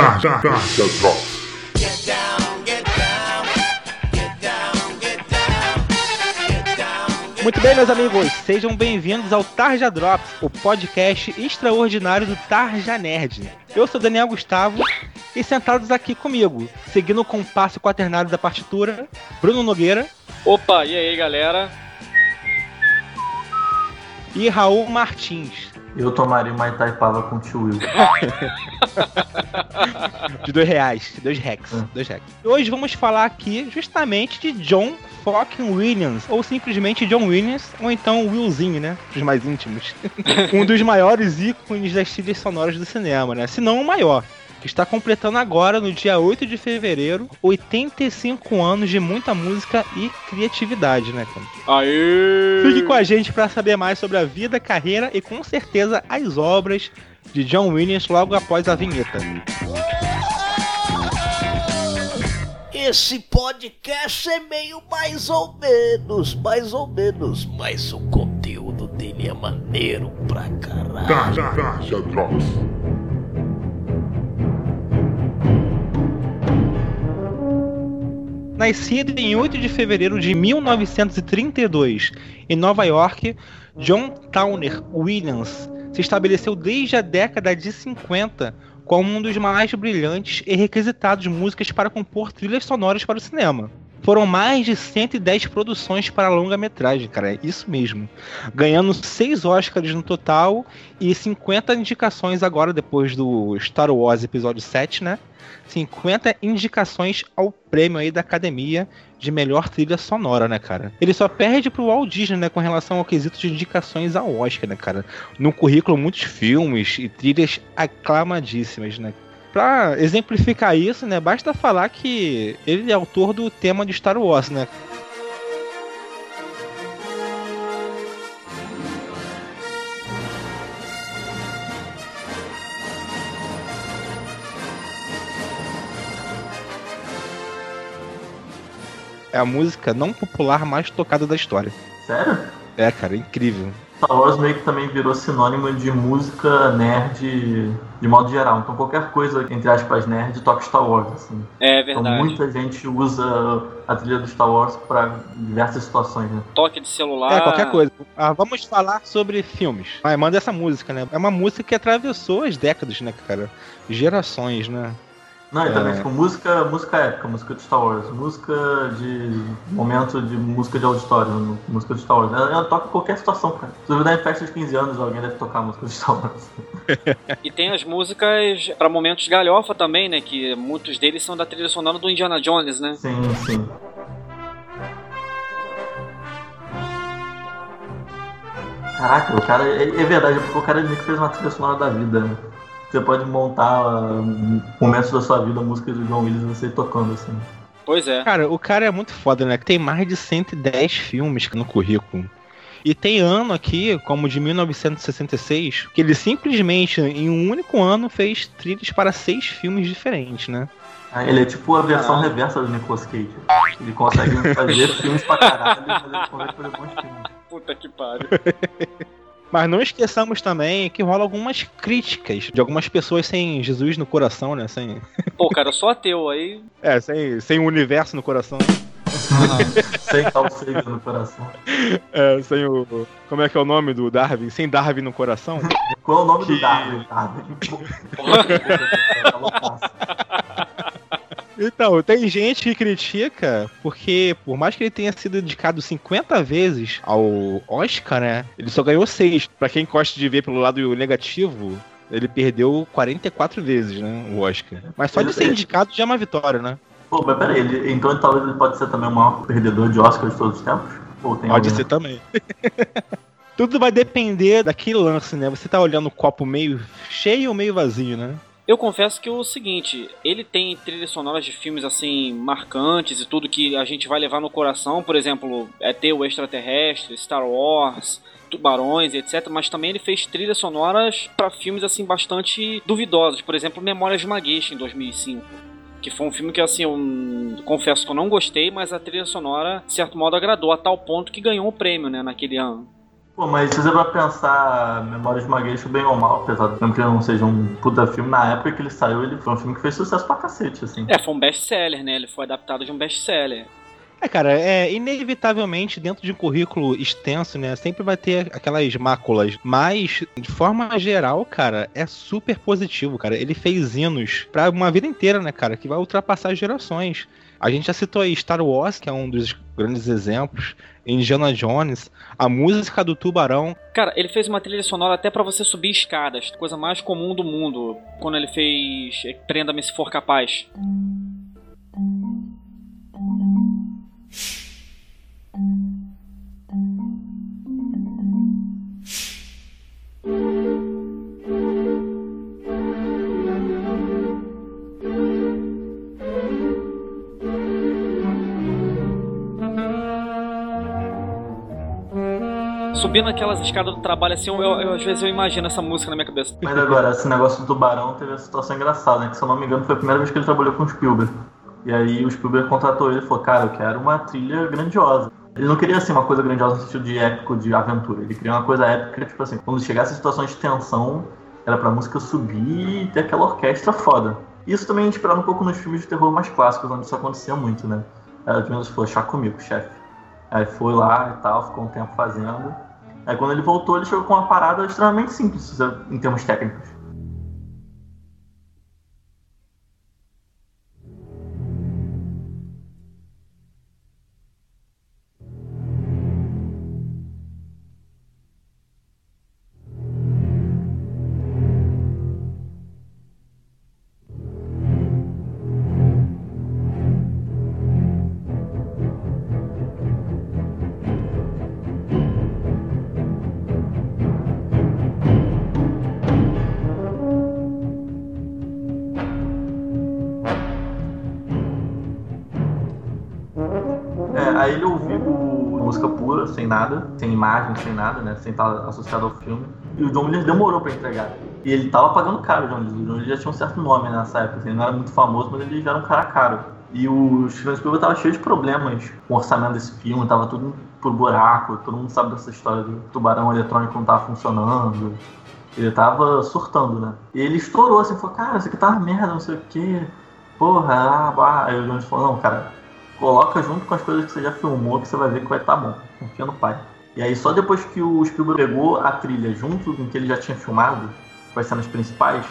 Drops. Muito bem, meus amigos, sejam bem-vindos ao Tarja Drops, o podcast extraordinário do Tarja Nerd. Eu sou Daniel Gustavo e sentados aqui comigo, seguindo o compasso quaternário da partitura, Bruno Nogueira. Opa, e aí galera? E Raul Martins. Eu tomaria uma Itaipava com o tio Will. de dois reais, dois rex, é. dois rex. Hoje vamos falar aqui justamente de John fucking Williams, ou simplesmente John Williams, ou então Willzinho, né? Os mais íntimos. um dos maiores ícones das trilhas sonoras do cinema, né? Se não o maior está completando agora, no dia 8 de fevereiro, 85 anos de muita música e criatividade, né, cara? Aê! Fique com a gente para saber mais sobre a vida, carreira e com certeza as obras de John Williams logo após a vinheta. Esse podcast é meio mais ou menos, mais ou menos, mas o conteúdo dele é maneiro pra caralho. Tarja Drops. Nascido em 8 de fevereiro de 1932 em Nova York, John Towner Williams se estabeleceu desde a década de 50 como um dos mais brilhantes e requisitados músicos para compor trilhas sonoras para o cinema. Foram mais de 110 produções para longa-metragem, cara, é isso mesmo. Ganhando 6 Oscars no total e 50 indicações agora depois do Star Wars Episódio 7, né? 50 indicações ao prêmio aí da Academia de melhor trilha sonora, né, cara? Ele só perde pro Walt Disney, né, com relação ao quesito de indicações ao Oscar, né, cara? No currículo, muitos filmes e trilhas aclamadíssimas, né? Pra exemplificar isso, né, basta falar que ele é autor do tema de Star Wars, né? é a música não popular mais tocada da história. Sério? É, cara, incrível. Star Wars meio que também virou sinônimo de música nerd de modo geral. Então qualquer coisa, entre aspas, nerd, toca Star Wars, assim. É verdade. Então muita gente usa a trilha do Star Wars para diversas situações, né? Toque de celular. É, qualquer coisa. Ah, vamos falar sobre filmes. Vai, manda essa música, né? É uma música que atravessou as décadas, né, cara? Gerações, né? Não, e também, é... tipo, música, música épica, música de Star Wars, música de momento de música de auditório, música de Star Wars. Ela, ela toca em qualquer situação, cara. Se duvidar em festa de 15 anos, alguém deve tocar música de Star Wars. e tem as músicas para momentos galhofa também, né? Que muitos deles são da trilha sonora do Indiana Jones, né? Sim, sim. Caraca, o cara. É, é verdade, porque o cara meio que fez uma trilha sonora da vida, né? Você pode montar uh, momentos da sua vida, músicas do John Williams, você tocando assim. Pois é. Cara, o cara é muito foda, né? Tem mais de 110 filmes no currículo. E tem ano aqui, como de 1966, que ele simplesmente, em um único ano, fez trilhas para seis filmes diferentes, né? Ah, ele é tipo a versão ah. reversa do Nicolas Cage. Ele consegue fazer filmes pra caralho, mas ele consegue fazer bons filmes. Puta que pariu. Mas não esqueçamos também que rola algumas críticas de algumas pessoas sem Jesus no coração, né? Sem... Pô, cara, eu sou ateu aí. É, sem, sem o universo no coração. sem tal no coração. É, sem o. Como é que é o nome do Darwin? Sem Darwin no coração? Qual é o nome que... do Darwin? Darwin. Então, tem gente que critica porque, por mais que ele tenha sido indicado 50 vezes ao Oscar, né? Ele só ganhou 6. Pra quem gosta de ver pelo lado negativo, ele perdeu 44 vezes, né? O Oscar. Mas só de ser indicado já é uma vitória, né? Pô, mas peraí, ele, então talvez ele pode ser também o maior perdedor de Oscar de todos os tempos? pode alguém? ser também. Tudo vai depender daquele lance, né? Você tá olhando o copo meio cheio ou meio vazio, né? Eu confesso que é o seguinte, ele tem trilhas sonoras de filmes assim marcantes e tudo que a gente vai levar no coração, por exemplo, é ter o extraterrestre, Star Wars, Tubarões, etc. Mas também ele fez trilhas sonoras para filmes assim bastante duvidosos, por exemplo, Memórias de uma Geisha em 2005 que foi um filme que assim eu confesso que eu não gostei, mas a trilha sonora de certo modo agradou a tal ponto que ganhou o prêmio, né, naquele ano. Pô, mas se você vai pensar Memórias de uma Geisha, bem ou mal, apesar de que não seja um puta filme, na época que ele saiu, ele foi um filme que fez sucesso pra cacete, assim. É, foi um best-seller, né? Ele foi adaptado de um best-seller. É, cara, é inevitavelmente dentro de um currículo extenso, né? Sempre vai ter aquelas máculas. Mas, de forma geral, cara, é super positivo, cara. Ele fez hinos pra uma vida inteira, né, cara? Que vai ultrapassar gerações. A gente já citou aí Star Wars, que é um dos grandes exemplos. Indiana Jones, a música do Tubarão. Cara, ele fez uma trilha sonora até para você subir escadas, coisa mais comum do mundo. Quando ele fez Prenda-me se for capaz. Subindo aquelas escadas do trabalho assim, eu, eu, às vezes eu imagino essa música na minha cabeça. Mas agora, esse negócio do tubarão teve uma situação engraçada, né? Que se eu não me engano foi a primeira vez que ele trabalhou com o Spielberg. E aí o Spielberg contratou ele e falou, cara, eu quero uma trilha grandiosa. Ele não queria assim uma coisa grandiosa no sentido de épico, de aventura. Ele queria uma coisa épica, tipo assim, quando chegasse a situações de tensão, era pra música subir e ter aquela orquestra foda. Isso também a gente esperava um pouco nos filmes de terror mais clássicos, onde isso acontecia muito, né? Ela menos falou, chá comigo, chefe. Aí foi lá e tal, ficou um tempo fazendo. Aí quando ele voltou, ele chegou com uma parada extremamente simples em termos técnicos. Nada, sem imagem, sem nada, né? Sem estar associado ao filme. E o John Williams demorou para entregar. E ele tava pagando caro, o John Williams. O John Williams já tinha um certo nome nessa época. Assim, ele não era muito famoso, mas ele já era um cara caro. E o Steven Spielberg tava cheio de problemas com o orçamento desse filme, tava tudo por buraco. Todo mundo sabe dessa história do tubarão eletrônico não tava funcionando. Ele tava surtando, né? E ele estourou assim, falou, cara, isso aqui tá uma merda, não sei o quê. Porra, ah, bah. Aí o Williams falou, não, cara, coloca junto com as coisas que você já filmou que você vai ver que vai estar tá bom. Confia no pai. E aí só depois que o Spielberg pegou a trilha junto com o que ele já tinha filmado, com as cenas principais,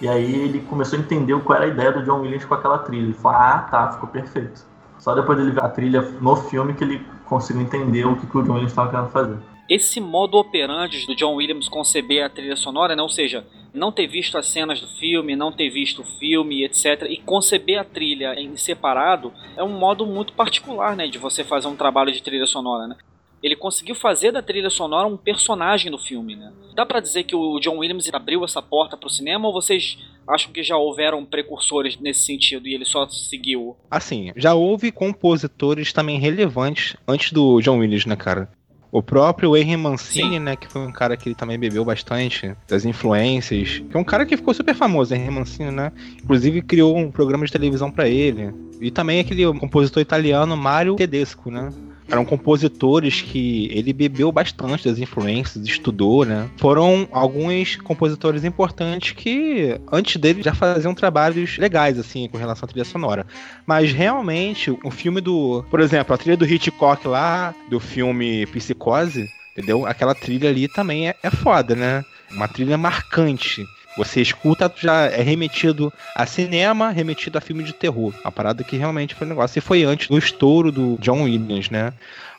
e aí ele começou a entender qual era a ideia do John Williams com aquela trilha. Ele falou, ah, tá, ficou perfeito. Só depois dele ver a trilha no filme que ele conseguiu entender o que, que o John Williams estava querendo fazer esse modo operandi do John Williams conceber a trilha sonora, né? ou seja, não ter visto as cenas do filme, não ter visto o filme, etc., e conceber a trilha em separado, é um modo muito particular né? de você fazer um trabalho de trilha sonora. Né? Ele conseguiu fazer da trilha sonora um personagem no filme. Né? Dá para dizer que o John Williams abriu essa porta para o cinema ou vocês acham que já houveram precursores nesse sentido e ele só seguiu? Assim, já houve compositores também relevantes antes do John Williams, né, cara? O próprio Henry Mancini, Sim. né, que foi um cara que ele também bebeu bastante das influências, que é um cara que ficou super famoso, Henry Mancini, né? Inclusive criou um programa de televisão para ele. E também aquele compositor italiano Mario Tedesco, né? Eram compositores que ele bebeu bastante das influências, estudou, né? Foram alguns compositores importantes que antes dele já faziam trabalhos legais assim com relação à trilha sonora. Mas realmente o filme do, por exemplo, a trilha do Hitchcock lá, do filme Psicose, entendeu? Aquela trilha ali também é, é foda, né? Uma trilha marcante. Você escuta, já é remetido a cinema, remetido a filme de terror. A parada que realmente foi um negócio. E foi antes do estouro do John Williams, né?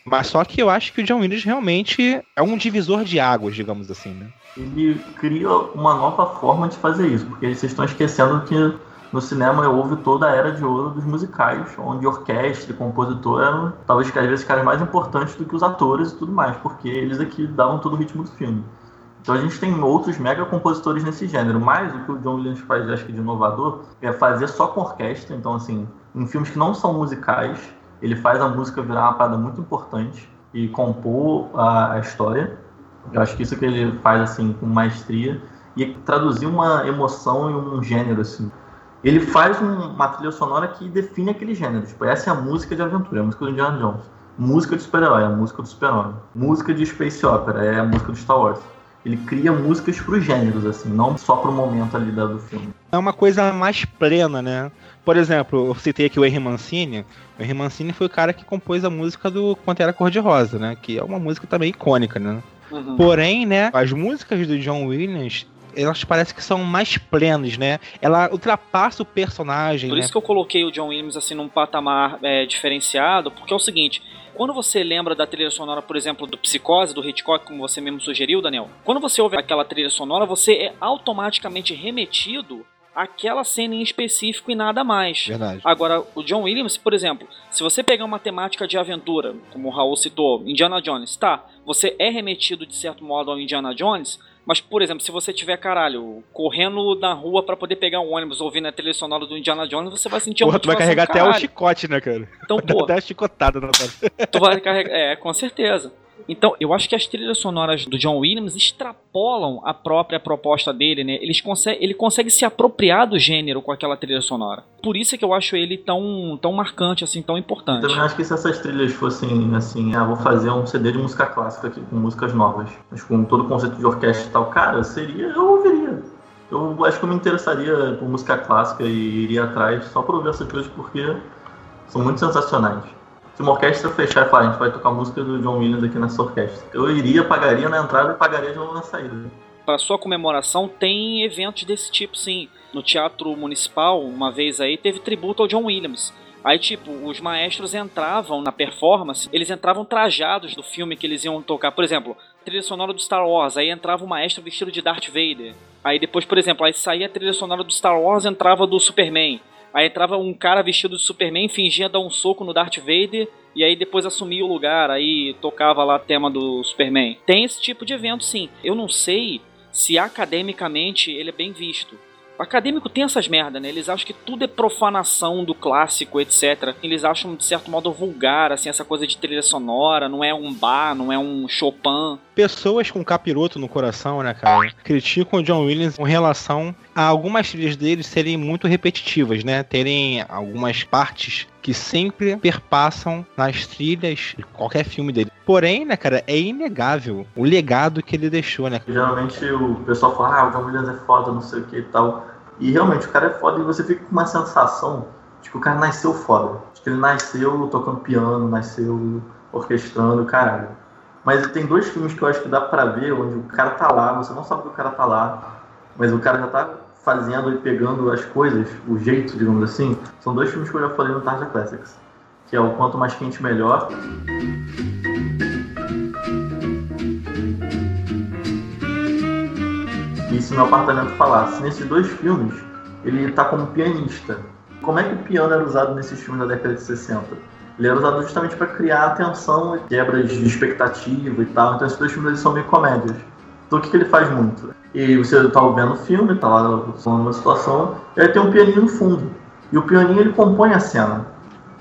Mas só que eu acho que o John Williams realmente é um divisor de águas, digamos assim, né? Ele cria uma nova forma de fazer isso, porque vocês estão esquecendo que no cinema houve toda a era de ouro dos musicais, onde orquestra e compositor eram talvez às vezes caras mais importantes do que os atores e tudo mais, porque eles aqui davam todo o ritmo do filme. Então a gente tem outros mega compositores nesse gênero, mas o que o John Williams faz, acho que de inovador, é fazer só com orquestra. Então, assim, em filmes que não são musicais, ele faz a música virar uma parada muito importante e compor a, a história. Eu acho que isso que ele faz, assim, com maestria e traduzir uma emoção em um gênero, assim. Ele faz um, uma trilha sonora que define aquele gênero. Tipo, essa é a música de aventura, a música do Indiana Jones. música de super-herói, é a música do super-homem. Música de space opera, é a música do Star Wars. Ele cria músicas para os gêneros, assim, não só para o momento ali do filme. É uma coisa mais plena, né? Por exemplo, eu citei aqui o Henry Mancini. O Henry Mancini foi o cara que compôs a música do Pantera Cor-de-Rosa, né? Que é uma música também icônica, né? Uhum. Porém, né, as músicas do John Williams elas parecem que são mais plenas, né? Ela ultrapassa o personagem. Por né? isso que eu coloquei o John Williams assim num patamar é, diferenciado, porque é o seguinte. Quando você lembra da trilha sonora, por exemplo, do Psicose, do Hitchcock, como você mesmo sugeriu, Daniel, quando você ouve aquela trilha sonora, você é automaticamente remetido aquela cena em específico e nada mais. Verdade. Agora, o John Williams, por exemplo, se você pegar uma temática de aventura, como o Raul citou, Indiana Jones, tá, você é remetido de certo modo ao Indiana Jones, mas, por exemplo, se você tiver, caralho, correndo na rua para poder pegar um ônibus ouvindo a trilha sonora do Indiana Jones, você vai sentir Porra, tu vai carregar até o chicote, né, cara? Então, pô. Até a chicotada na Tu vai carregar. É, com certeza. Então, eu acho que as trilhas sonoras do John Williams extrapolam a própria proposta dele, né? Eles ele consegue se apropriar do gênero com aquela trilha sonora. Por isso é que eu acho ele tão, tão marcante, assim, tão importante. Eu também acho que se essas trilhas fossem assim, ah, vou fazer um CD de música clássica aqui com músicas novas, mas com todo o conceito de orquestra e tal, cara, seria, eu ouviria. Eu acho que eu me interessaria por música clássica e iria atrás só por ouvir essas coisas porque são muito sensacionais se uma orquestra fechar falar, a gente vai tocar música do John Williams aqui nessa orquestra, eu iria, pagaria na entrada e pagaria de novo na saída. Para sua comemoração tem eventos desse tipo, sim. No Teatro Municipal, uma vez aí, teve tributo ao John Williams. Aí, tipo, os maestros entravam na performance, eles entravam trajados do filme que eles iam tocar. Por exemplo, trilha sonora do Star Wars, aí entrava o maestro vestido de Darth Vader. Aí depois, por exemplo, aí saía a trilha sonora do Star Wars, entrava do Superman. Aí entrava um cara vestido de Superman, fingia dar um soco no Darth Vader e aí depois assumia o lugar, aí tocava lá tema do Superman. Tem esse tipo de evento sim. Eu não sei se academicamente ele é bem visto. O acadêmico tem essas merda, né? Eles acham que tudo é profanação do clássico, etc. Eles acham, de certo modo, vulgar, assim, essa coisa de trilha sonora, não é um bar, não é um Chopin. Pessoas com capiroto no coração, né, cara, criticam o John Williams com relação a algumas trilhas dele serem muito repetitivas, né? Terem algumas partes que sempre perpassam nas trilhas de qualquer filme dele. Porém, né, cara, é inegável o legado que ele deixou, né? Geralmente o pessoal fala, ah, o John Williams é foda, não sei o que e tal. E realmente o cara é foda e você fica com uma sensação de que o cara nasceu foda. De que ele nasceu tocando piano, nasceu orquestrando, caralho. Mas tem dois filmes que eu acho que dá pra ver onde o cara tá lá, você não sabe que o cara tá lá, mas o cara já tá fazendo e pegando as coisas, o jeito, digamos assim. São dois filmes que eu já falei no Tarja Classics, que é o Quanto Mais Quente Melhor. E se meu apartamento falasse, nesses dois filmes, ele está como pianista. Como é que o piano era usado nesses filmes da década de 60? Ele era usado justamente para criar atenção e quebras de expectativa e tal. Então esses dois filmes são meio comédias. Então o que, que ele faz muito? E você tá vendo o filme, tá lá falando uma situação, e aí tem um pianinho no fundo. E o pianinho ele compõe a cena.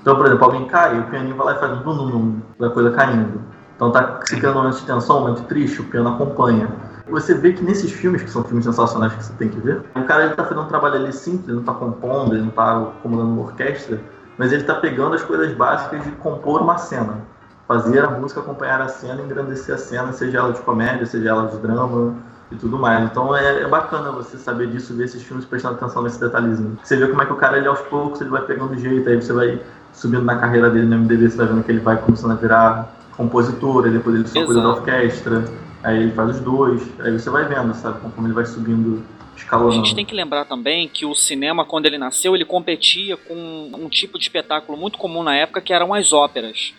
Então, por exemplo, alguém cai, o pianinho vai lá e faz um dum, dum, dum da coisa caindo. Então tá se criando um momento de tensão, um momento triste, o piano acompanha. Você vê que nesses filmes, que são filmes sensacionais que você tem que ver, o cara ele tá fazendo um trabalho ali simples, ele não tá compondo, ele não tá comandando uma orquestra, mas ele tá pegando as coisas básicas de compor uma cena. Fazer a música acompanhar a cena, engrandecer a cena, seja ela de comédia, seja ela de drama e tudo mais. Então é, é, bacana você saber disso, ver esses filmes prestando atenção nesse detalhezinho. Você vê como é que o cara, ele aos poucos, ele vai pegando jeito, aí você vai subindo na carreira dele no MDB, você vai vendo que ele vai começando a virar compositor, aí depois ele só cuida da orquestra Aí ele faz os dois, aí você vai vendo, sabe, conforme ele vai subindo escalonando. A gente tem que lembrar também que o cinema, quando ele nasceu, ele competia com um tipo de espetáculo muito comum na época, que eram as óperas.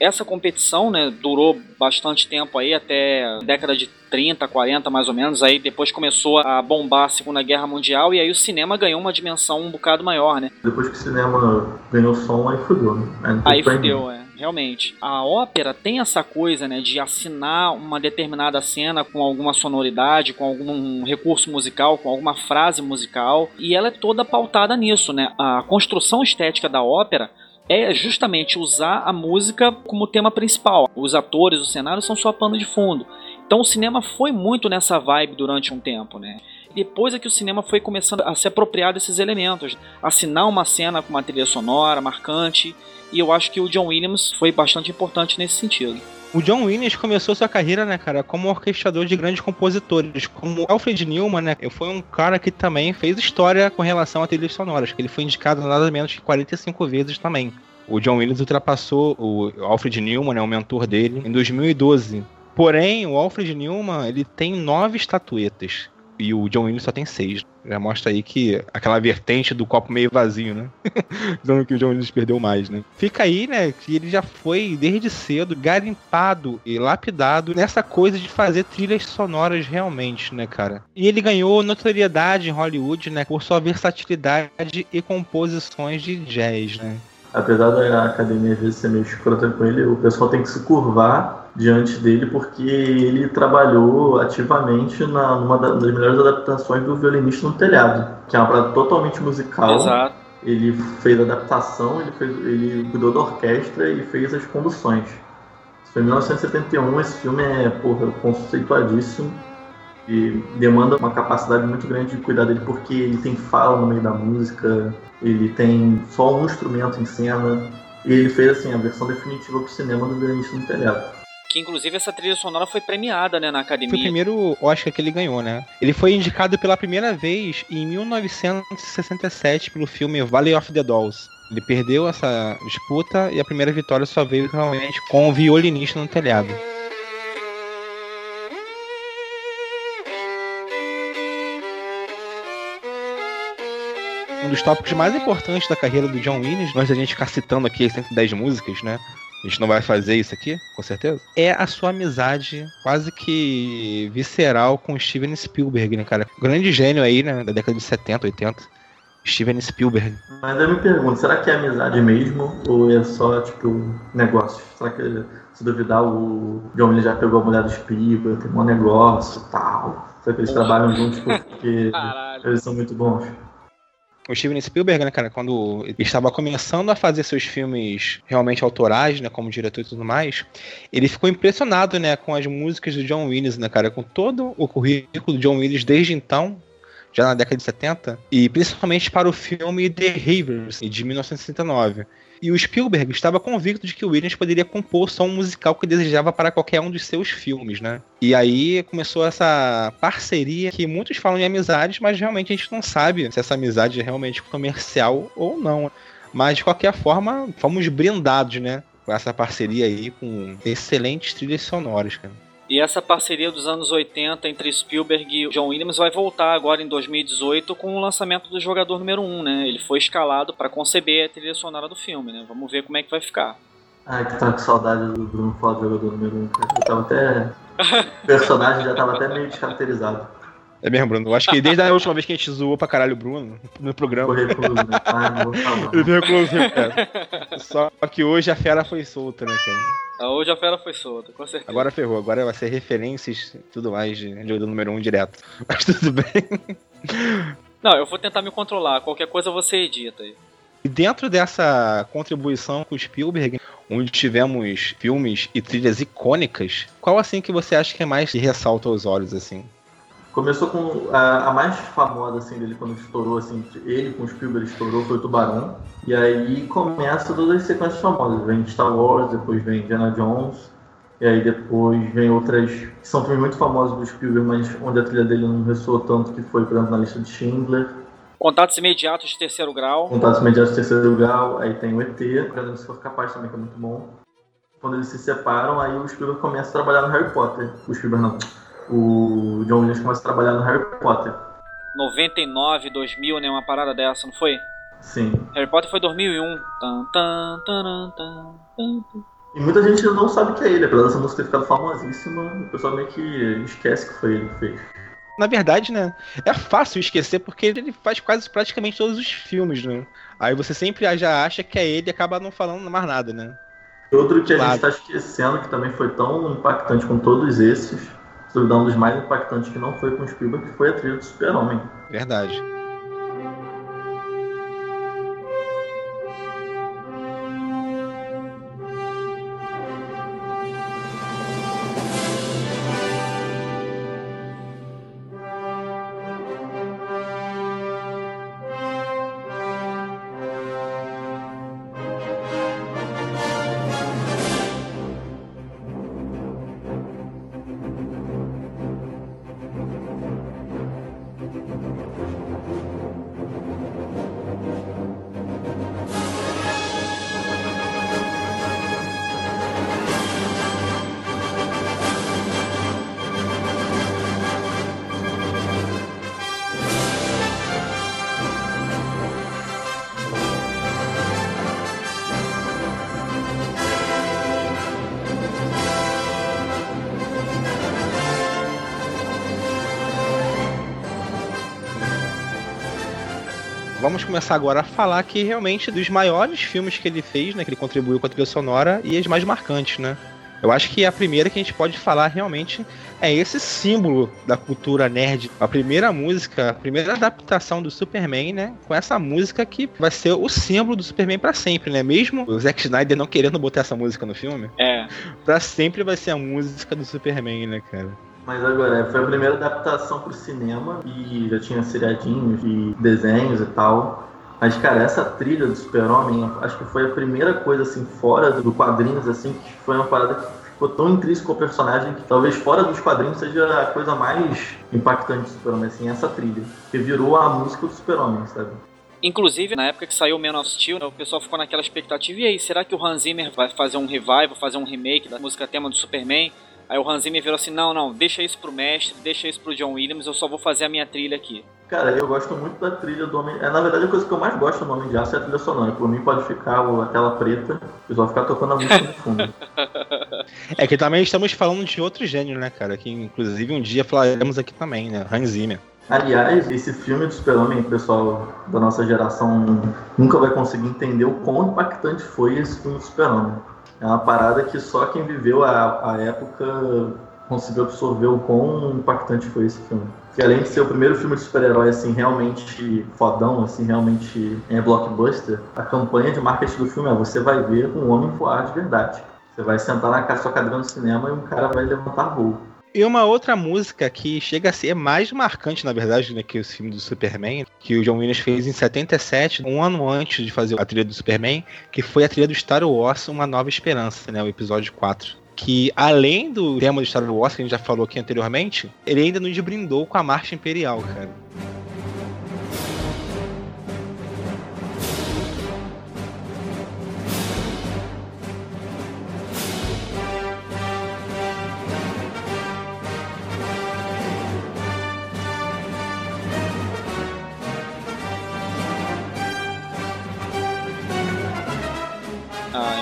Essa competição, né, durou bastante tempo aí, até década de 30, 40 mais ou menos, aí depois começou a bombar a Segunda Guerra Mundial e aí o cinema ganhou uma dimensão um bocado maior, né? Depois que o cinema ganhou som, aí fudeu, né? Aí, aí fudeu, é realmente. A ópera tem essa coisa, né, de assinar uma determinada cena com alguma sonoridade, com algum recurso musical, com alguma frase musical, e ela é toda pautada nisso, né? A construção estética da ópera é justamente usar a música como tema principal. Os atores, o cenário são só pano de fundo. Então o cinema foi muito nessa vibe durante um tempo, né? Depois é que o cinema foi começando a se apropriar desses elementos, assinar uma cena com uma trilha sonora marcante, e eu acho que o John Williams foi bastante importante nesse sentido. O John Williams começou sua carreira, né, cara, como orquestrador de grandes compositores, como Alfred Newman, né, foi um cara que também fez história com relação a trilhas sonoras, que ele foi indicado nada menos que 45 vezes também. O John Williams ultrapassou o Alfred Newman, né, o mentor dele, em 2012. Porém, o Alfred Newman, ele tem nove estatuetas e o John Williams só tem seis. Já mostra aí que aquela vertente do copo meio vazio, né? Dizendo que o John Williams perdeu mais, né? Fica aí, né, que ele já foi desde cedo garimpado e lapidado nessa coisa de fazer trilhas sonoras realmente, né, cara? E ele ganhou notoriedade em Hollywood, né, por sua versatilidade e composições de jazz, né? Apesar da academia às vezes ser meio escrota com ele, o pessoal tem que se curvar diante dele porque ele trabalhou ativamente na, numa das melhores adaptações do Violinista no Telhado, que é uma parada totalmente musical. Exato. Ele fez a adaptação, ele, fez, ele cuidou da orquestra e fez as conduções. Isso foi em 1971, esse filme é porra, conceituadíssimo e demanda uma capacidade muito grande de cuidar dele porque ele tem fala no meio da música, ele tem só um instrumento em cena. E ele fez assim a versão definitiva pro cinema do Violinista no Telhado. Que inclusive essa trilha sonora foi premiada, né, na academia. Foi o primeiro Oscar que ele ganhou, né? Ele foi indicado pela primeira vez em 1967 pelo filme Valley of the Dolls. Ele perdeu essa disputa e a primeira vitória só veio realmente com o violinista no telhado. Um dos tópicos mais importantes da carreira do John Williams, nós a gente ficar citando aqui as 110 músicas, né? A gente não vai fazer isso aqui, com certeza. É a sua amizade quase que visceral com Steven Spielberg, né, cara? Grande gênio aí, né? Da década de 70, 80. Steven Spielberg. Mas eu me pergunto, será que é amizade mesmo? Ou é só, tipo, negócio? Será que, se duvidar, o John Williams já pegou a mulher do Spielberg, tem um negócio e tal? Será que eles trabalham juntos porque Caralho. eles são muito bons? O Steven Spielberg, né, cara, quando ele estava começando a fazer seus filmes realmente autorais, né, como diretor e tudo mais, ele ficou impressionado, né, com as músicas do John Williams, né, cara, com todo o currículo do John Williams desde então, já na década de 70, e principalmente para o filme The Rivers, de 1969. E o Spielberg estava convicto de que o Williams poderia compor só um musical que desejava para qualquer um dos seus filmes, né? E aí começou essa parceria que muitos falam em amizade, mas realmente a gente não sabe se essa amizade é realmente comercial ou não. Mas de qualquer forma, fomos brindados, né? Com essa parceria aí com excelentes trilhas sonoras, cara. E essa parceria dos anos 80 entre Spielberg e John Williams vai voltar agora em 2018 com o lançamento do Jogador Número 1, né? Ele foi escalado para conceber a trilha sonora do filme, né? Vamos ver como é que vai ficar. Ai, que com saudade do Bruno falar do jogador número 1, cara. Eu tava até. O personagem já tava até meio descaracterizado. É mesmo, Bruno. Eu acho que desde a última vez que a gente zoou pra caralho o Bruno no programa. Ficou recluso, né? Ai, não vou falar. Ele veio recluso, cara. Só que hoje a fera foi solta, né, cara? Ah, Hoje a fera foi solta, com certeza. Agora ferrou, agora vai ser referências e tudo mais de jogo número 1 um direto. Mas tudo bem. Não, eu vou tentar me controlar. Qualquer coisa você edita aí. E dentro dessa contribuição com o Spielberg, onde tivemos filmes e trilhas icônicas, qual assim que você acha que é mais que ressalta aos olhos, assim? Começou com a, a mais famosa assim dele quando estourou assim, ele com o Spielberg estourou foi o Tubarão. E aí começa todas as sequências famosas, vem Star Wars, depois vem Indiana Jones, e aí depois vem outras que são filmes muito famosos do Spielberg, mas onde a trilha dele não ressoou tanto que foi, por exemplo, na lista de Schindler. Contatos imediatos de terceiro grau. Contatos Imediatos Terceiro Grau, aí tem o ET, Grande Se For Capaz também, que é muito bom. Quando eles se separam, aí o Spielberg começa a trabalhar no Harry Potter. O Spielberg não. O John Williams começa a trabalhar no Harry Potter. 99, 2000, né? Uma parada dessa, não foi? Sim. Harry Potter foi 2001. Tan, tan, tan, tan, tan. E muita gente não sabe que é ele, apesar dessa música ter ficado famosíssima, o pessoal meio que esquece que foi ele que fez. Na verdade, né, é fácil esquecer porque ele faz quase praticamente todos os filmes, né? Aí você sempre já acha que é ele e acaba não falando mais nada, né? E Outro que a Claro. gente está esquecendo, que também foi tão impactante com todos esses, duvidar um dos mais impactantes que não foi com o Spielberg, que foi a trilha do Super-Homem. Verdade. Vamos começar agora a falar que realmente dos maiores filmes que ele fez, né, que ele contribuiu com a trilha sonora e as mais marcantes, né? Eu acho que a primeira que a gente pode falar realmente é esse símbolo da cultura nerd. A primeira música, a primeira adaptação do Superman, né? Com essa música que vai ser o símbolo do Superman para sempre, né? Mesmo o Zack Snyder não querendo botar essa música no filme. É. Pra sempre vai ser a música do Superman, né, cara? Mas agora, foi a primeira adaptação pro cinema e já tinha seriadinhos e desenhos e tal. Mas, cara, essa trilha do Super-Homem, acho que foi a primeira coisa, assim, fora do quadrinhos, assim, que foi uma parada que ficou tão intrínseco ao personagem que talvez fora dos quadrinhos seja a coisa mais impactante do Super-Homem, assim, essa trilha. Que virou a música do Super-Homem, sabe? Inclusive, na época que saiu o Man of Steel, né, o pessoal ficou naquela expectativa, e aí, será que o Hans Zimmer vai fazer um revival, fazer um remake da música tema do Superman? Aí o Hans Zimmer virou assim, não, não, deixa isso pro mestre, deixa isso pro John Williams, eu só vou fazer a minha trilha aqui. Cara, eu gosto muito da trilha do Homem. É, na verdade, a coisa que eu mais gosto do Homem de Aço é a trilha sonora. Por mim, pode ficar a tela preta, e só ficar tocando a música no fundo. É que também estamos falando de outro gênero, né, cara? Que inclusive um dia falaremos aqui também, né? Hans Zimmer. Aliás, esse filme do Super-Homem, o pessoal da nossa geração nunca vai conseguir entender o quão impactante foi esse filme do Super-Homem. É uma parada que só quem viveu a, a época conseguiu absorver o quão impactante foi esse filme. Que além de ser o primeiro filme de super-herói assim realmente fodão, assim realmente é blockbuster, a campanha de marketing do filme é você vai ver um homem voar de verdade. Você vai sentar na sua cadeira no cinema e um cara vai levantar voo. E uma outra música que chega a ser mais marcante, na verdade, né, que o filme do Superman, que o John Williams fez em 77, um ano antes de fazer a trilha do Superman, que foi a trilha do Star Wars Uma Nova Esperança, né, o episódio 4. Que além do tema do Star Wars, que a gente já falou aqui anteriormente, ele ainda nos brindou com a Marcha Imperial, cara.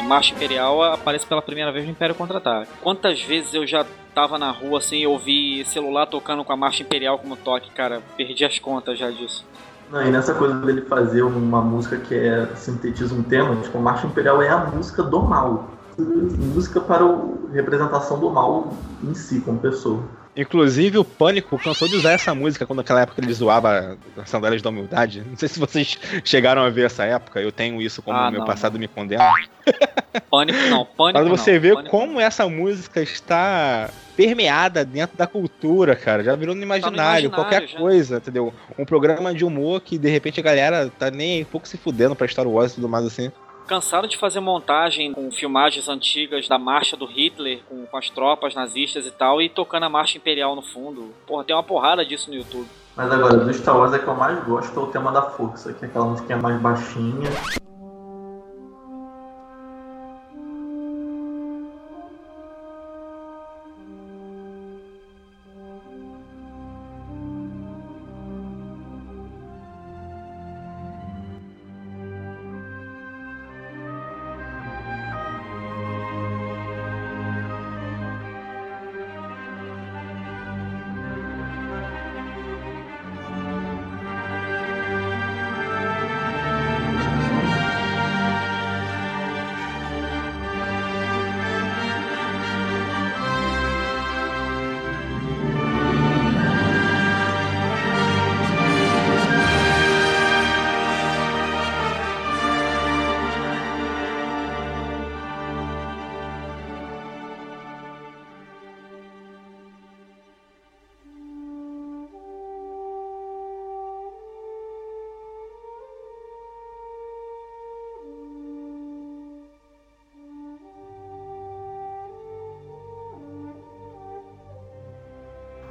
Marcha Imperial aparece pela primeira vez no Império Contra-Ataque. Quantas vezes eu já tava na rua assim e ouvi celular tocando com a Marcha Imperial como toque, cara? Perdi as contas já disso. Não, e nessa coisa dele fazer uma música que é sintetiza um tema, tipo, a Marcha Imperial é a música do mal. Música para a representação do mal em si, como pessoa. Inclusive, o Pânico cansou de usar essa música quando naquela época ele zoava as sandálias da humildade. Não sei se vocês chegaram a ver essa época, eu tenho isso como Ah, meu não, passado não. me condena. Pânico não, pânico Pra você não, ver pânico como essa música está permeada dentro da cultura, cara. Já virou no imaginário, imaginário, qualquer já. coisa, entendeu? Um programa de humor que de repente a galera tá nem um pouco se fudendo pra Star Wars e tudo mais assim. Cansaram de fazer montagem com filmagens antigas da marcha do Hitler, com, com as tropas nazistas e tal, e tocando a marcha imperial no fundo. Porra, tem uma porrada disso no YouTube. Mas agora, do Star Wars é que eu mais gosto é o tema da força, que é aquela musiquinha mais baixinha.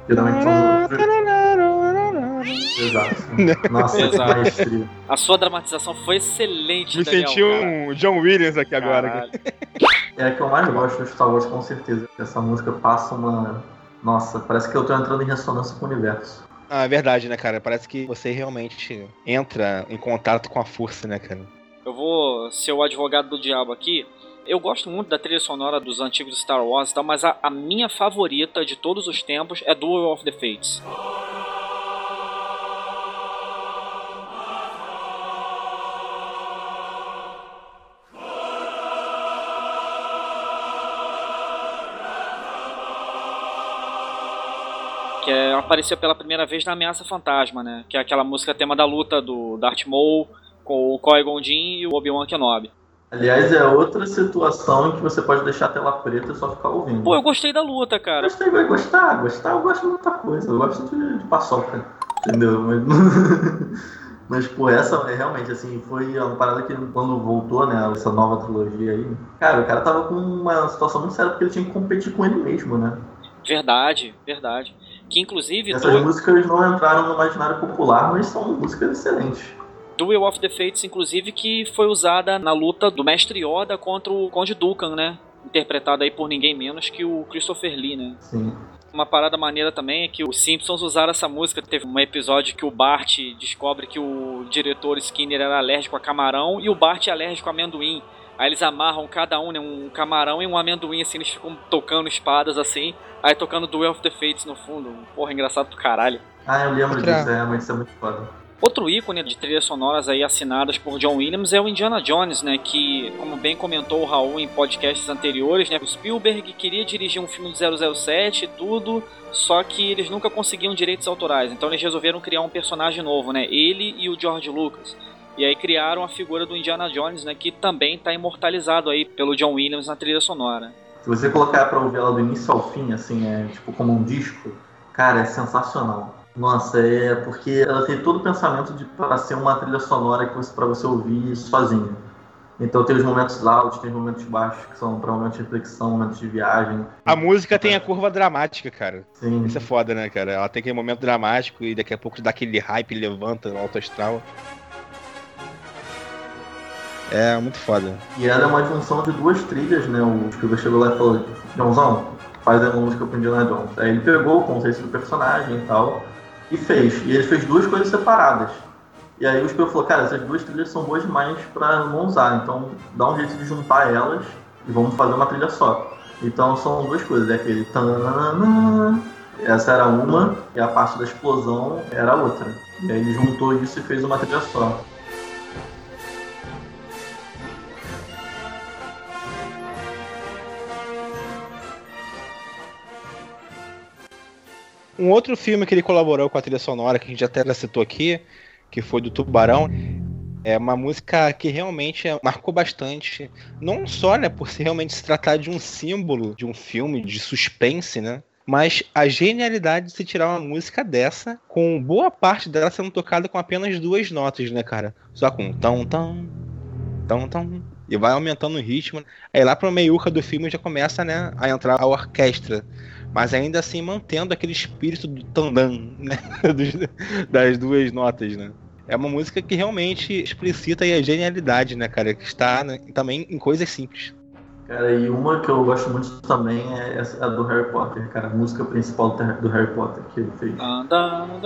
Geralmente são os Exato. Nossa, que Exato. maestria. A sua dramatização foi excelente, Me Daniel, senti cara. um John Williams aqui agora. Caralho. É a que eu mais gosto do Star Wars, com certeza. Essa música passa uma. Nossa, parece que eu tô entrando em ressonância com o universo. Ah, é verdade, né, cara? Parece que você realmente entra em contato com a força, né, cara? Eu vou ser o advogado do diabo aqui. Eu gosto muito da trilha sonora dos antigos Star Wars e tal, mas a, a minha favorita de todos os tempos é Duel of the Fates. que é, apareceu pela primeira vez na Ameaça Fantasma, né? Que é aquela música tema da luta do Darth Maul com o Qui-Gon Jinn e o Obi-Wan Kenobi. Aliás, é outra situação em que você pode deixar a tela preta e só ficar ouvindo. Pô, eu gostei da luta, cara. Gostei, vai gostar, gostar, eu gosto de muita coisa. Eu gosto de, de paçoca, entendeu? Mas, mas, pô, essa é realmente, assim, foi uma parada que quando voltou, né, essa nova trilogia aí, cara, o cara tava com uma situação muito séria porque ele tinha que competir com ele mesmo, né? Verdade, verdade. Que inclusive. Essas do- músicas não entraram no imaginário popular, mas são músicas excelentes. Duel of the Fates, inclusive, que foi usada na luta do Mestre Yoda contra o Conde Dukan, né? Interpretado aí por ninguém menos que o Christopher Lee, né? Sim. Uma parada maneira também é que os Simpsons usaram essa música. Teve um episódio que o Bart descobre que o diretor Skinner era alérgico a camarão e o Bart é alérgico a amendoim. Aí eles amarram cada um, né? Um camarão e um amendoim, assim, eles ficam tocando espadas assim. Aí tocando Duel of the Fates no fundo. Porra, engraçado do caralho. Ah, eu lembro Outra- disso, é, realmente isso é muito foda. Outro ícone de trilhas sonoras aí assinadas por John Williams é o Indiana Jones, né? Que, como bem comentou o Raul em podcasts anteriores, né? O Spielberg queria dirigir um filme do 007 e tudo, só que eles nunca conseguiam direitos autorais. Então eles resolveram criar um personagem novo, né? Ele e o George Lucas. E aí criaram a figura do Indiana Jones, né? Que também está imortalizado aí pelo John Williams na trilha sonora. Se você colocar pra ouvir ela do início ao fim, assim, é tipo como um disco, cara, é sensacional. Nossa, é porque ela tem todo o pensamento de para ser uma trilha sonora para você ouvir sozinho. Então tem os momentos altos, tem os momentos baixos que são para momentos de reflexão, momentos de viagem. A música tem a curva dramática, cara. Sim. Isso é foda, né, cara? Ela tem aquele momento dramático e daqui a pouco dá aquele hype, levanta no alto astral. É muito foda. E ela é uma junção de duas trilhas, né? O Spielberg chegou lá e falou, Joãozão, faz uma música pro Indiana Jones. Aí ele pegou o conceito do personagem e tal, e fez. E ele fez duas coisas separadas. E aí o Spielberg falou, cara, essas duas trilhas são boas demais pra não usar, então dá um jeito de juntar elas e vamos fazer uma trilha só. Então são duas coisas, é aquele tananana, essa era uma, e a parte da explosão era outra. E aí ele juntou isso e fez uma trilha só. Um outro filme que ele colaborou com a trilha sonora, que a gente até já citou aqui, que foi do Tubarão, é uma música que realmente marcou bastante. Não só, né, por se realmente se tratar de um símbolo de um filme de suspense, né? Mas a genialidade de se tirar uma música dessa, com boa parte dela sendo tocada com apenas duas notas, né, cara? Só com tão, tão, tão, tão. E vai aumentando o ritmo. Aí lá pro meiuca do filme já começa, né, a entrar a orquestra mas ainda assim mantendo aquele espírito do tandam, né? Das duas notas, né? É uma música que realmente explicita a genialidade, né, cara? Que está né, também em coisas simples. Cara, e uma que eu gosto muito também é essa a do Harry Potter, cara, a música principal do Harry Potter que ele fez.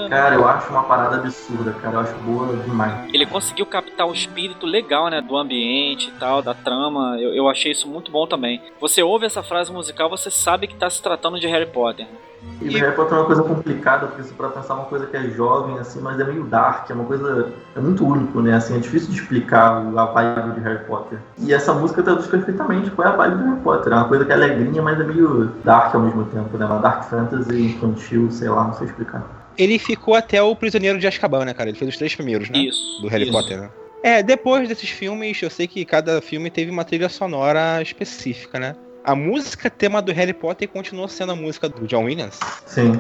Cara, eu acho uma parada absurda, cara, eu acho boa demais. Ele conseguiu captar o espírito legal, né, do ambiente e tal, da trama. Eu, eu achei isso muito bom também. Você ouve essa frase musical, você sabe que tá se tratando de Harry Potter. E o Harry Potter é uma coisa complicada, porque se pra pensar uma coisa que é jovem, assim, mas é meio dark, é uma coisa. É muito único, né? Assim, é difícil de explicar o- a vibe de Harry Potter. E essa música traduz perfeitamente qual é a vibe do Harry Potter. É uma coisa que é alegrinha, mas é meio dark ao mesmo tempo, né? Uma dark fantasy infantil, sei lá, não sei explicar. Ele ficou até o Prisioneiro de Azkaban, né, cara? Ele fez os três primeiros, né? Isso. Do Harry isso. Potter, né? É, depois desses filmes, eu sei que cada filme teve uma trilha sonora específica, né? A música tema do Harry Potter continuou sendo a música do John Williams. Sim.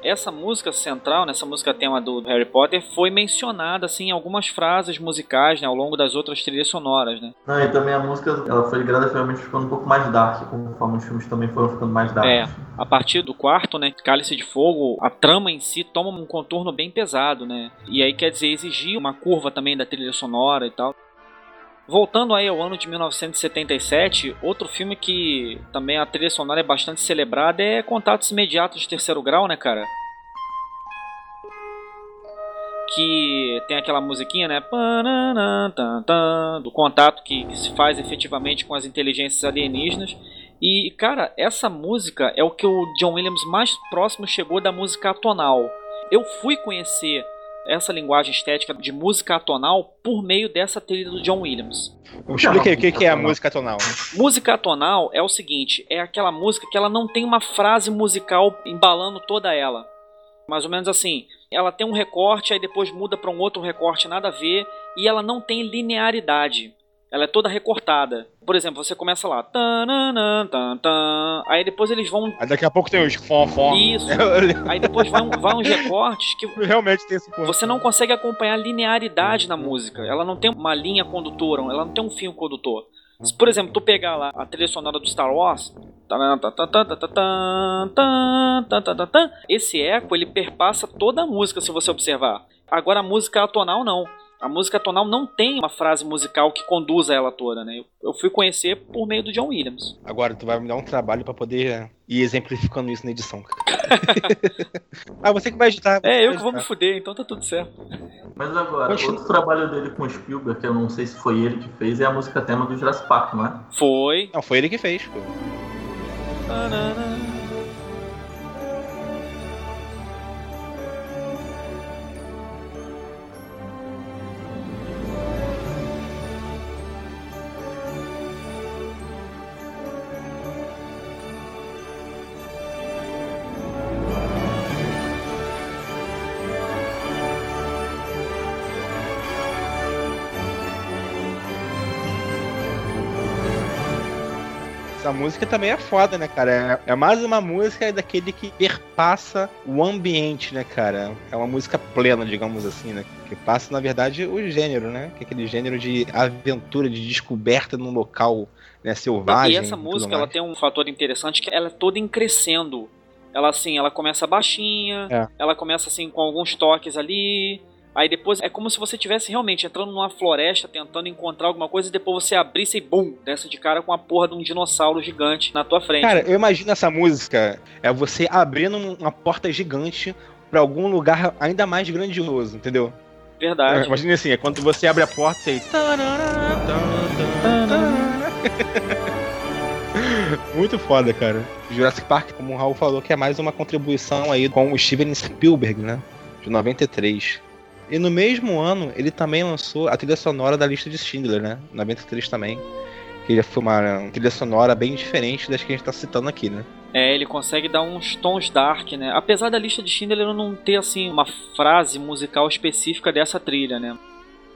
Essa música central, né, essa música tema do Harry Potter, foi mencionada assim em algumas frases musicais, né, ao longo das outras trilhas sonoras, né? Não, e também a música, ela foi gradativamente ficando um pouco mais dark, conforme os filmes também foram ficando mais dark. É. A partir do quarto, né, Cálice de Fogo, a trama em si toma um contorno bem pesado, né? E aí quer dizer exigir uma curva também da trilha sonora e tal. Voltando aí ao ano de 1977, outro filme que também a trilha sonora é bastante celebrada é Contatos Imediatos de Terceiro Grau, né, cara? Que tem aquela musiquinha, né? Do contato que, que se faz efetivamente com as inteligências alienígenas. E, cara, essa música é o que o John Williams mais próximo chegou da música atonal. Eu fui conhecer essa linguagem estética de música atonal por meio dessa trilha do John Williams. Explica o que, que é a música tonal. Música atonal é o seguinte, é aquela música que ela não tem uma frase musical embalando toda ela. Mais ou menos assim, ela tem um recorte, aí depois muda para um outro recorte, nada a ver, e ela não tem linearidade. Ela é toda recortada. Por exemplo, você começa lá. Tan, tan, aí depois eles vão. Aí daqui a pouco tem os fom, fom. Isso. aí depois vai, um, vai uns recortes que. Realmente tem esse ponto. Você não consegue acompanhar linearidade na música. Ela não tem uma linha condutora, ela não tem um fio condutor. Se, por exemplo, tu pegar lá a trilha sonora do Star Wars, esse eco ele perpassa toda a música, se você observar. Agora a música atonal não. A música atonal não tem uma frase musical que conduza ela toda, né? Eu fui conhecer por meio do John Williams. Agora tu vai me dar um trabalho pra poder ir exemplificando isso na edição. ah, você que vai editar. É, eu que vou me fuder, então tá tudo certo. Mas agora, Continua. outro trabalho dele com o Spielberg, que eu não sei se foi ele que fez, é a música tema do Jurassic Park, não é? Foi. Não, foi ele que fez, pô. Música também é foda, né, cara? É, é mais uma música daquele que perpassa o ambiente, né, cara? É uma música plena, digamos assim, né? Que passa, na verdade, o gênero, né? Que é aquele gênero de aventura, de descoberta num local né, selvagem. E essa música, ela tem um fator interessante que ela é toda em crescendo. Ela assim, ela começa baixinha, É. ela começa assim com alguns toques ali. Aí depois é como se você estivesse realmente entrando numa floresta tentando encontrar alguma coisa e depois você abrisse e bum, desce de cara com a porra de um dinossauro gigante na tua frente. Cara, eu imagino essa música é você abrindo uma porta gigante pra algum lugar ainda mais grandioso, entendeu? É, Verdade. imagina assim, é quando você abre a porta e. Muito foda, cara. Jurassic Park, como o Raul falou, que é mais uma contribuição aí com o Steven Spielberg, né? De 93. E no mesmo ano, ele também lançou a trilha sonora da lista de Schindler, né? 93 também. Que já foi uma trilha sonora bem diferente das que a gente tá citando aqui, né? É, ele consegue dar uns tons dark, né? Apesar da lista de Schindler não ter assim uma frase musical específica dessa trilha, né?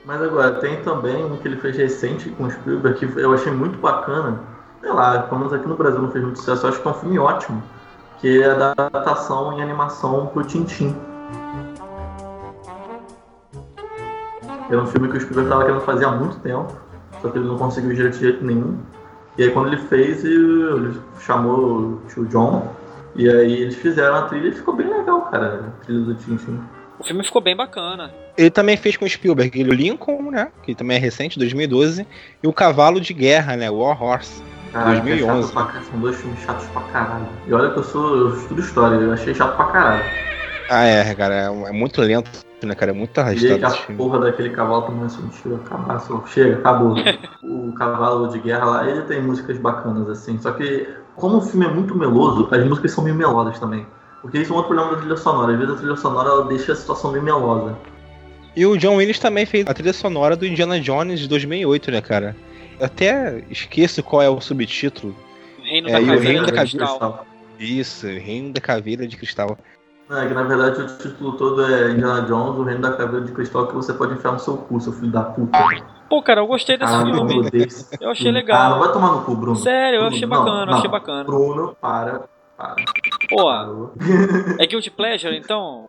Mas agora, tem também um que ele fez recente com o Spielberg, que eu achei muito bacana. Sei lá, pelo menos aqui no Brasil não fez muito sucesso, eu acho que é um filme ótimo. Que é da adaptação em animação pro Tintin. Era um filme que o Spielberg estava querendo fazer há muito tempo, só que ele não conseguiu direito de jeito nenhum. E aí quando ele fez, ele chamou o tio John, e aí eles fizeram a trilha e ficou bem legal, cara, a trilha do Tintin. O filme ficou bem bacana. Ele também fez com o Spielberg o Lincoln, né? Que também é recente, 2012. E o Cavalo de Guerra, né? War Horse. Caralho, que é 2011. chato pra. São dois filmes chatos pra caralho. E olha que eu sou. Eu estudo história, eu achei chato pra caralho. Ah, é, cara. É, é muito lento, né, cara? É muito E aí arrastado que a porra daquele cavalo também assim, chega, acabar, só- chega, acabou. o cavalo de guerra lá, ele tem músicas bacanas, assim. Só que, como o filme é muito meloso, as músicas são meio melódicas também. Porque isso é um outro problema da trilha sonora. Às vezes a trilha sonora ela deixa a situação meio melosa. E o John Williams também fez a trilha sonora do Indiana Jones de 2008, né, cara? Eu até esqueço qual é o subtítulo. Reino É, da o Caveira Reino de da Cristal. Isso, Reino da Caveira de Cristal. Não, é que na verdade o título todo é Indiana Jones, o reino da caveira de cristal que você pode enfiar no seu cu, seu filho da puta. Pô, cara, eu gostei desse Ah, filme. Bruno, desse. Eu achei Ah, não legal. vai tomar no cu, Bruno. Sério, eu Bruno, achei não, bacana, eu não. achei bacana. Bruno, para. Para. Pô, é Guilty Pleasure, então?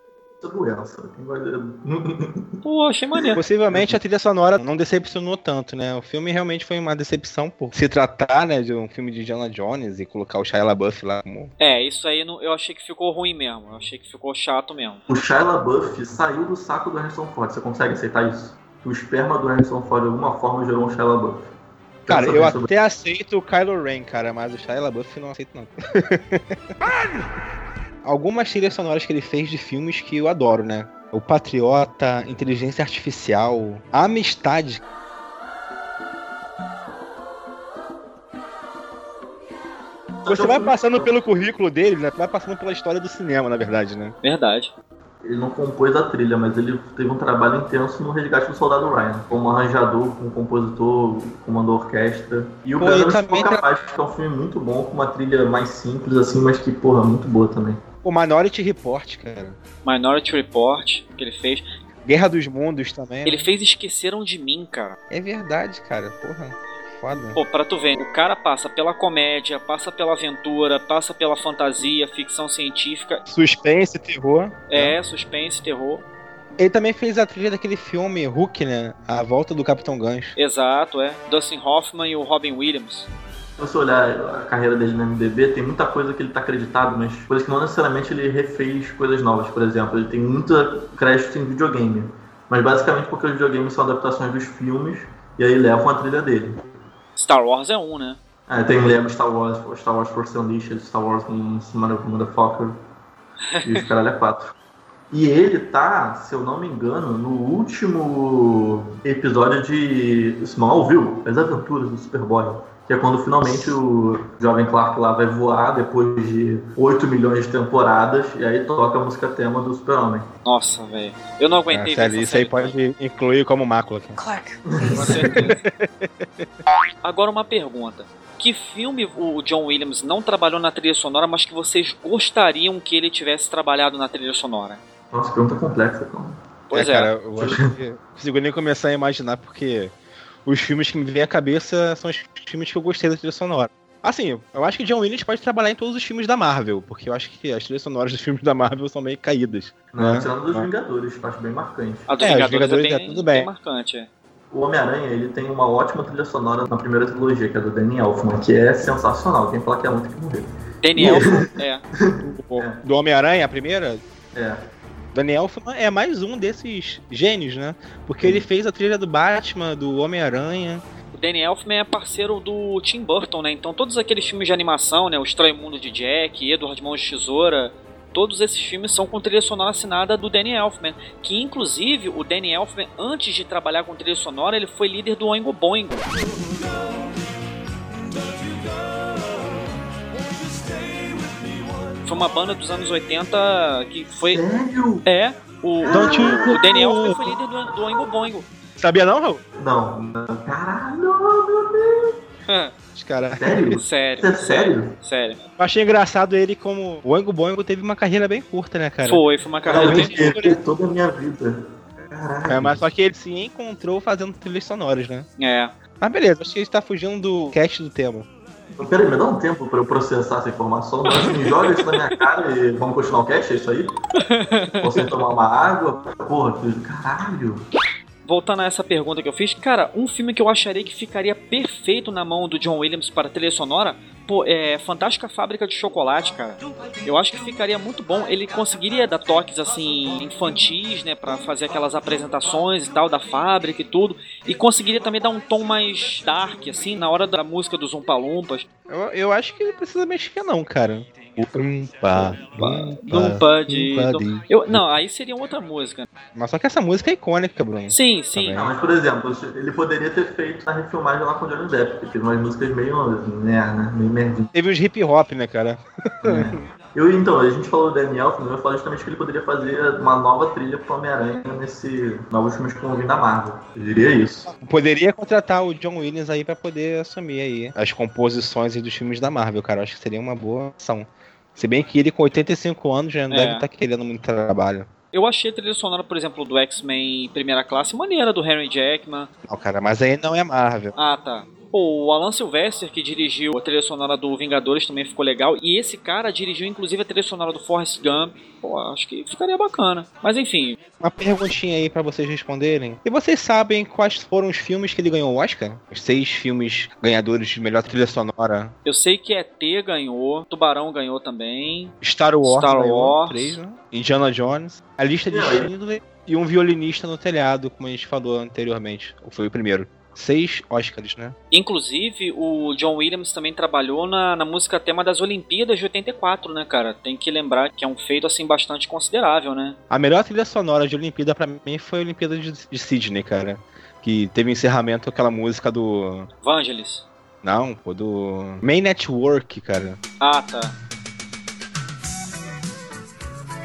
Vai... Pô, achei maneiro. Possivelmente a trilha sonora não decepcionou tanto, né? O filme realmente foi uma decepção por se tratar, né, de um filme de Indiana Jones e colocar o Shia LaBeouf lá como... É, isso aí não- eu achei que ficou ruim mesmo. Eu achei que ficou chato mesmo. O Shia LaBeouf saiu do saco do Harrison Ford. Você consegue aceitar isso? Que o esperma do Harrison Ford de alguma forma gerou um Shia LaBeouf. Cara, eu sobre- até aceito o Kylo Ren, cara, mas o Shia LaBeouf não aceito não. Algumas trilhas sonoras que ele fez de filmes que eu adoro, né? O Patriota, Inteligência Artificial, Amistade. Você vai passando pelo currículo dele, né? Vai passando pela história do cinema, na verdade, né? Verdade. Ele não compôs a trilha, mas ele teve um trabalho intenso no Resgate do Soldado Ryan. Como arranjador, como compositor, comandou orquestra. E o Pô, Belo também Ficou tra- Capaz, que é um filme muito bom, com uma trilha mais simples, assim, mas que, porra, muito boa também. O Minority Report, cara. Minority Report, que ele fez. Guerra dos Mundos também. Ele né? fez Esqueceram de Mim, cara. É verdade, cara. Porra. Foda. Pô, pra tu ver, o cara passa pela comédia, passa pela aventura, passa pela fantasia, ficção científica, Suspense, terror. é, suspense, terror. Ele também fez a trilha daquele filme Hulk, né? A Volta do Capitão Gancho. Exato, é. Dustin Hoffman e o Robin Williams. Se você olhar a carreira dele no MDB, tem muita coisa que ele tá acreditado, mas coisas que não necessariamente ele refez coisas novas. Por exemplo, ele tem muita crédito em videogame. Mas basicamente porque os videogames são adaptações dos filmes e aí levam a trilha dele. Star Wars é um, né? É, tem Lego Star Wars, Star Wars Force Unleashed, Star Wars Motherfucker e os caralho é quatro. E ele tá, se eu não me engano, no último episódio de Smallville, As Aventuras do Superboy. Que é quando finalmente o jovem Clark lá vai voar depois de 8 milhões de temporadas e aí toca a música tema do Super-Homem. Nossa, velho. Eu não aguentei Ah, sério, essa isso aí pode incluir como mácula. cara. Clark, Com certeza. Agora uma pergunta. Que filme o John Williams não trabalhou na trilha sonora, mas que vocês gostariam que ele tivesse trabalhado na trilha sonora? Nossa, pergunta complexa, cara. Pois é. cara, eu acho que não consigo nem começar a imaginar, porque os filmes que me vêm à cabeça são os filmes que eu gostei da trilha sonora. Assim, eu acho que John Williams pode trabalhar em todos os filmes da Marvel, porque eu acho que as trilhas sonoras dos filmes da Marvel são meio caídas. Não, né? tirando dos. Vingadores, que eu acho bem marcante. A dos É, os Vingadores, Vingadores é é bem, tudo bem. bem marcante. É. O Homem-Aranha, ele tem uma ótima trilha sonora na primeira trilogia, que é do Danny Elfman, que é sensacional. Quem fala que é muito que morrer. Daniel, é. O- Do Homem-Aranha, a primeira, É. Daniel Elfman é mais um desses gênios, né? Porque ele fez a trilha do Batman, do Homem-Aranha. O Danny Elfman é parceiro do Tim Burton, né? Então todos aqueles filmes de animação, né? O Estranho Mundo de Jack, Edward Mãos de Tesoura, todos esses filmes são com trilha sonora assinada do Danny Elfman. Que inclusive o Danny Elfman, antes de trabalhar com trilha sonora, ele foi líder do Oingo Boingo. Foi uma banda dos anos 80 que foi. Sério? É, o, Don't you- o Danny Elfman foi líder do, do Oingo Boingo. Sabia não, Raul? Não. não. Caralho, meu Deus. Os caras. Sério? sério, é sério? sério. Eu achei engraçado ele como. O Oingo Boingo teve uma carreira bem curta, né, cara? Foi, foi uma carreira bem perdi toda a minha vida. Caralho. É, mas só que ele se encontrou fazendo trilhas sonoras, né? É. Mas beleza, acho que ele tá fugindo do cast do tema. Então, Peraí, me dá um tempo pra eu processar essa informação. Mas me joga isso na minha cara e vamos continuar o cast, é isso aí? Você tomar uma água? Porra, filho, caralho. Voltando a essa pergunta que eu fiz, cara, um filme que eu acharia que ficaria perfeito na mão do John Williams para trilha sonora, pô, é Fantástica Fábrica de Chocolate, cara. Eu acho que ficaria muito bom. Ele conseguiria dar toques assim infantis, né, para fazer aquelas apresentações e tal da fábrica e tudo, e conseguiria também dar um tom mais dark assim na hora da música dos Umpa Lumpas. Eu, eu acho que ele precisa mexer, não, cara. Umpa, Lumpa de umpa de- Eu, não, aí seria outra música. Mas só que essa música é icônica, Bruno. Sim, sim. Também. Não, mas por exemplo, ele poderia ter feito a refilmagem lá com o Johnny Depp, porque teve umas músicas meio, né, né, meio merdinhas. Teve os hip hop, né, cara? Eu, então, a gente falou do Elfman, eu falo justamente que ele poderia fazer uma nova trilha pro Homem-Aranha nesse novos filmes que vão vir da Marvel. Eu diria isso. Poderia contratar o John Williams aí pra poder assumir aí as composições dos filmes da Marvel, cara. Eu acho que seria uma boa ação. Se bem que ele com 85 anos já não É. deve estar querendo muito trabalho. Eu achei a trilha sonora, por exemplo, do X-Men Primeira Classe maneira, do Henry Jackman. Não, cara, mas aí não é Marvel. Ah, tá. Pô, o Alan Sylvester, que dirigiu a trilha sonora do Vingadores, também ficou legal. E esse cara dirigiu, inclusive, a trilha sonora do Forrest Gump. Pô, acho que ficaria bacana. Mas enfim, Uma perguntinha aí pra vocês responderem. E vocês sabem quais foram os filmes que ele ganhou o Oscar? Os seis filmes ganhadores de melhor trilha sonora. eu sei que ET ganhou, Tubarão ganhou também. Star Wars Star ganhou Wars. três, né? Indiana Jones. A lista de E? Schindler e um violinista no telhado, como a gente falou anteriormente. Foi o primeiro. Seis Oscars, né? Inclusive, o John Williams também trabalhou na, na música tema das Olimpíadas de 84, né, cara? Tem que lembrar que é um feito, assim, bastante considerável, né? A melhor trilha sonora de Olimpíada pra mim foi a Olimpíada de, de Sydney, cara. Que teve encerramento aquela música do. Vangelis. Não, pô, do. Main Network, cara. Ah, tá.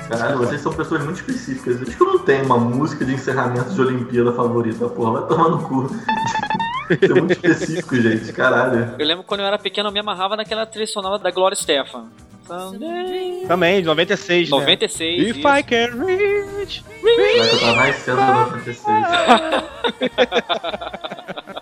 Caralho, vocês são pessoas muito específicas. Acho que eu não tenho uma música de encerramento de Olimpíada favorita, porra. Vai tomar no cu. Isso é muito específico, gente. Caralho. Eu lembro quando eu era pequeno, eu me amarrava naquela trilha sonora da Gloria Stefan. Someday. Também, de 96, né? 96. If isso. I can reach. Mas eu tava nascendo em 96.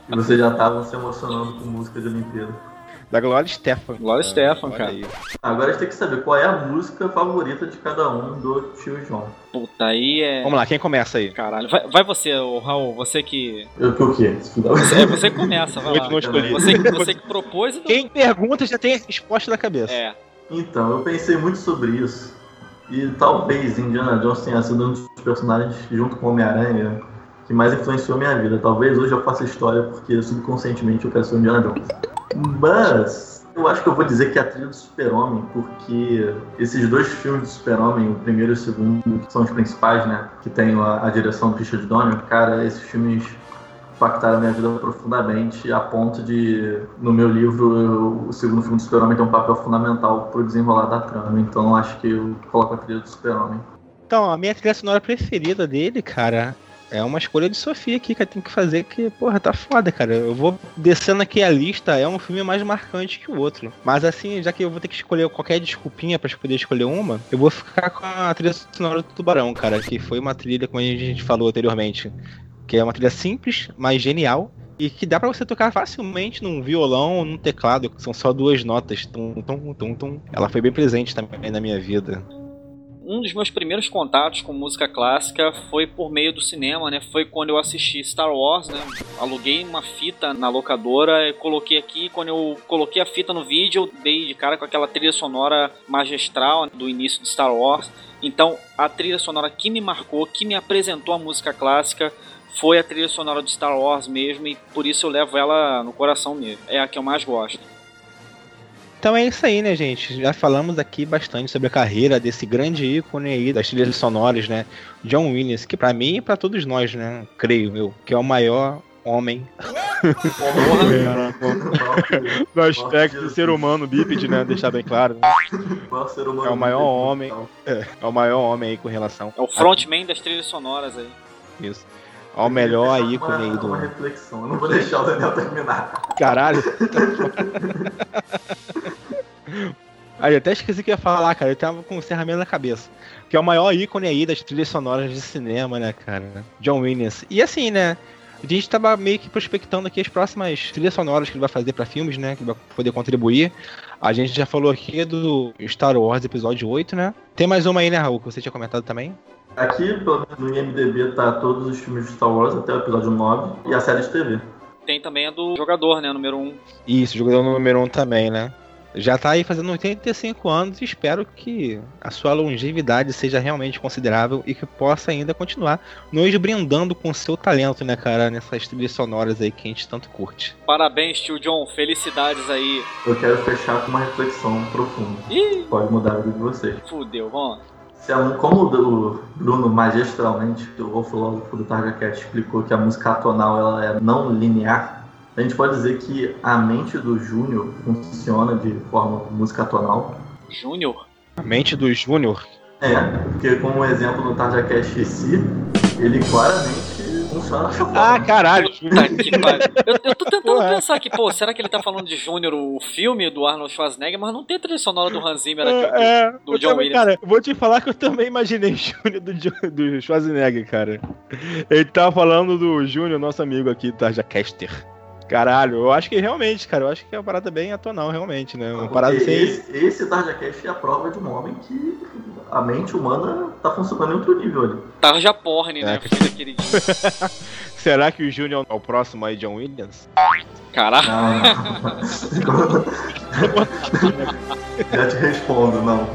e vocês já estavam se emocionando com música de Olimpíada. Da Glória Stefan. Glória Stefan, Olha cara. aí. Agora a gente tem que saber qual é a música favorita de cada um do tio João. Puta, aí é. Vamos lá, quem começa aí? Caralho. Vai, vai você, ô, Raul. Você que. Eu que o quê? Fuder. É, você que começa, vai lá. não escolhi. Você, que- você que propôs. Então... Quem pergunta já tem a resposta na cabeça. É. Então, eu pensei muito sobre isso. E talvez Indiana Jones tenha sido um dos personagens, junto com Homem-Aranha, que mais influenciou minha vida. Talvez hoje eu faça história porque subconscientemente eu quero ser o Indiana Jones. Mas eu acho que eu vou dizer que é a trilha do Super-Homem, porque esses dois filmes do Super-Homem, o primeiro e o segundo, são os principais, né? Que tem a, a direção do Richard Donner, cara, esses filmes impactaram minha vida profundamente, a ponto de, no meu livro, eu- o segundo filme do Super-Homem tem um papel fundamental pro desenrolar da trama. Então acho que eu coloco a trilha do Super-Homem. Então, a minha trilha sonora preferida dele, cara, é uma escolha de Sofia aqui que tenho que fazer, que, porra, tá foda, cara. Eu vou descendo aqui a lista, é um filme mais marcante que o outro. Mas assim, já que eu vou ter que escolher qualquer desculpinha pra poder escolher uma, eu vou ficar com a trilha sonora do Tubarão, cara, que foi uma trilha, como a gente falou anteriormente, que é uma trilha simples, mas genial. E que dá pra você tocar facilmente num violão ou num teclado, que são só duas notas. Tum, tum, tum, tum. Ela foi bem presente também na minha vida. Um dos meus primeiros contatos com música clássica foi por meio do cinema, né? Foi quando eu assisti Star Wars, né? Aluguei uma fita na locadora, e coloquei aqui. Quando eu coloquei a fita no vídeo, eu dei de cara com aquela trilha sonora magistral do início de Star Wars. Então, a trilha sonora que me marcou, que me apresentou a música clássica, foi a trilha sonora de Star Wars mesmo, e por isso eu levo ela no coração mesmo. É a que eu mais gosto. Então é isso aí, né, gente? Já falamos aqui bastante sobre a carreira desse grande ícone aí das trilhas sonoras, né? John Williams, que pra mim e pra todos nós, né? Creio eu, que é o maior homem do aspecto do ser humano bípede, né? Deixar bem claro. Humano É o maior homem. total? É o maior homem aí com relação É o frontman das trilhas sonoras aí. isso. Ao melhor Uma- ícone aí Uma do. reflexão, eu não vou deixar o Daniel terminar. Caralho. Aí, até esqueci que ia falar, cara. Eu tava com o encerramento na cabeça. Que é o maior ícone aí das trilhas sonoras de cinema, né, cara? John Williams. E assim, né? A gente tava meio que prospectando aqui as próximas trilhas sonoras que ele vai fazer pra filmes, né? Que vai poder contribuir. A gente já falou aqui do Star Wars Episódio 8, né? Tem mais uma aí, né, Raul, que você tinha comentado também? Aqui, pelo menos no IMDB, tá todos os filmes de Star Wars até o episódio 9 e a série de TV. Tem também a do jogador, né? Número 1. Isso, jogador número 1 um também, né? Já tá aí fazendo 85 anos e espero que a sua longevidade seja realmente considerável e que possa ainda continuar nos brindando com seu talento, né, cara, nessas trilhas sonoras aí que a gente tanto curte. Parabéns, tio John. Felicidades aí. Eu quero fechar com uma reflexão profunda. Ih, Pode mudar a vida de vocês. fudeu, vamos lá. Como o Bruno magistralmente, o filósofo do Targa Cat, explicou que a música atonal ela é não linear, a gente pode dizer que a mente do Júnior funciona de forma música atonal. Júnior? A mente do Júnior. É, porque como exemplo no Tarja Cat si, ele claramente funciona dessa forma. Ah, caralho! Que. Eu, eu tô tentando Porra. pensar aqui, pô, será que ele tá falando de Júnior, o filme do Arnold Schwarzenegger, mas não tem trilha sonora do Hans Zimmer aqui. É, do eu John também, Williams. cara, eu vou te falar que eu também imaginei Júnior do, do Schwarzenegger, cara. Ele tava falando do Júnior, nosso amigo aqui, Tarja Caster. Caralho, eu acho que realmente, cara, eu acho que é uma parada bem atonal, realmente, né? Uma parada sem. esse, esse Tarja Cat é a prova de um homem que a mente humana tá funcionando em outro nível ali. Tarja Porn, né? É. Será que o Júnior é o próximo aí, John Williams? Caralho. Já te respondo, não.